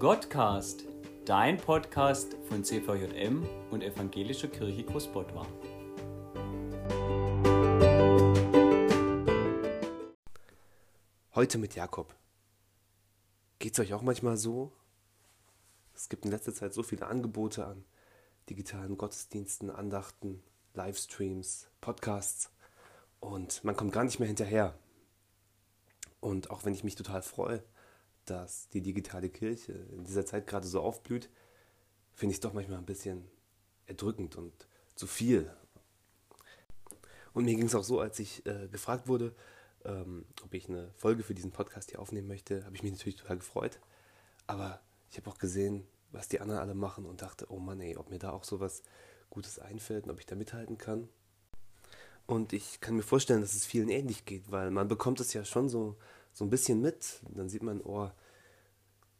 Gottcast, dein Podcast von CVJM und Evangelischer Kirche Großbottwar. Heute mit Jakob. Geht es euch auch manchmal so? Es gibt in letzter Zeit so viele Angebote an digitalen Gottesdiensten, Andachten, Livestreams, Podcasts und man kommt gar nicht mehr hinterher. Und auch wenn ich mich total freue, dass die digitale Kirche in dieser Zeit gerade so aufblüht, finde ich es doch manchmal ein bisschen erdrückend und zu viel. Und mir ging es auch so, als ich äh, gefragt wurde, ähm, ob ich eine Folge für diesen Podcast hier aufnehmen möchte, habe ich mich natürlich total gefreut. Aber ich habe auch gesehen, was die anderen alle machen und dachte, oh Mann, ey, ob mir da auch so was Gutes einfällt und ob ich da mithalten kann. Und ich kann mir vorstellen, dass es vielen ähnlich geht, weil man bekommt es ja schon so, so ein bisschen mit. Dann sieht man, oh,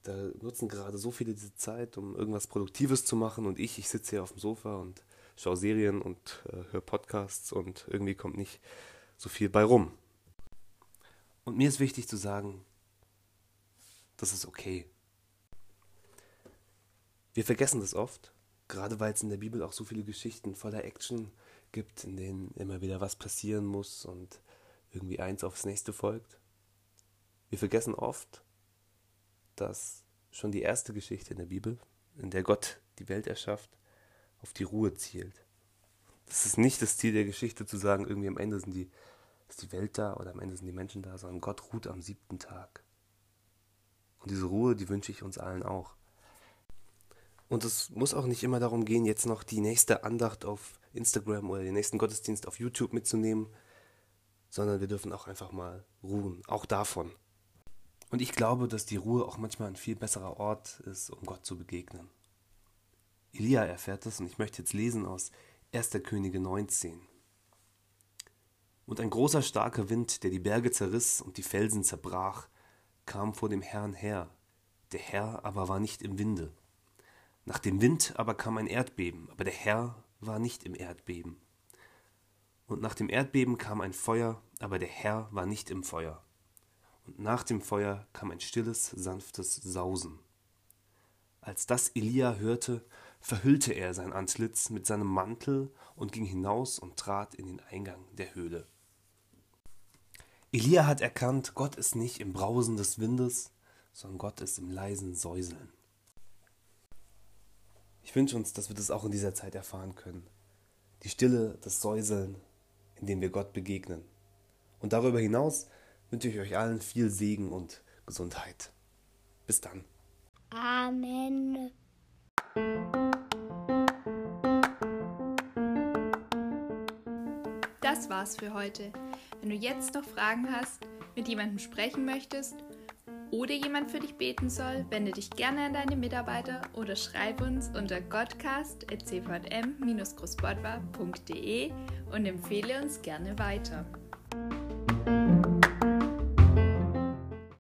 da nutzen gerade so viele diese Zeit, um irgendwas Produktives zu machen und ich, ich sitze hier auf dem Sofa und schaue Serien und äh, höre Podcasts und irgendwie kommt nicht so viel bei rum. Und mir ist wichtig zu sagen, das ist okay. Wir vergessen das oft, gerade weil es in der Bibel auch so viele Geschichten voller Action gibt, in denen immer wieder was passieren muss und irgendwie eins aufs nächste folgt. Wir vergessen oft, dass schon die erste Geschichte in der Bibel, in der Gott die Welt erschafft, auf die Ruhe zielt. Das ist nicht das Ziel der Geschichte zu sagen, irgendwie am Ende sind die, ist die Welt da oder am Ende sind die Menschen da, sondern Gott ruht am siebten Tag. Und diese Ruhe, die wünsche ich uns allen auch. Und es muss auch nicht immer darum gehen, jetzt noch die nächste Andacht auf Instagram oder den nächsten Gottesdienst auf YouTube mitzunehmen, sondern wir dürfen auch einfach mal ruhen, auch davon. Und ich glaube, dass die Ruhe auch manchmal ein viel besserer Ort ist, um Gott zu begegnen. Elia erfährt das und ich möchte jetzt lesen aus 1. Könige 19. Und ein großer starker Wind, der die Berge zerriss und die Felsen zerbrach, kam vor dem Herrn her. Der Herr aber war nicht im Winde. Nach dem Wind aber kam ein Erdbeben, aber der Herr war nicht im Erdbeben. Und nach dem Erdbeben kam ein Feuer, aber der Herr war nicht im Feuer. Nach dem Feuer kam ein stilles, sanftes Sausen. Als das Elia hörte, verhüllte er sein Antlitz mit seinem Mantel und ging hinaus und trat in den Eingang der Höhle. Elia hat erkannt, Gott ist nicht im Brausen des Windes, sondern Gott ist im leisen Säuseln. Ich wünsche uns, dass wir das auch in dieser Zeit erfahren können. Die Stille, das Säuseln, in dem wir Gott begegnen. Und darüber hinaus wünsche ich euch allen viel Segen und Gesundheit. Bis dann. Amen. Das war's für heute. Wenn du jetzt noch Fragen hast, mit jemandem sprechen möchtest oder jemand für dich beten soll, wende dich gerne an deine Mitarbeiter oder schreib uns unter godcast.cvm-großbordwa.de und empfehle uns gerne weiter.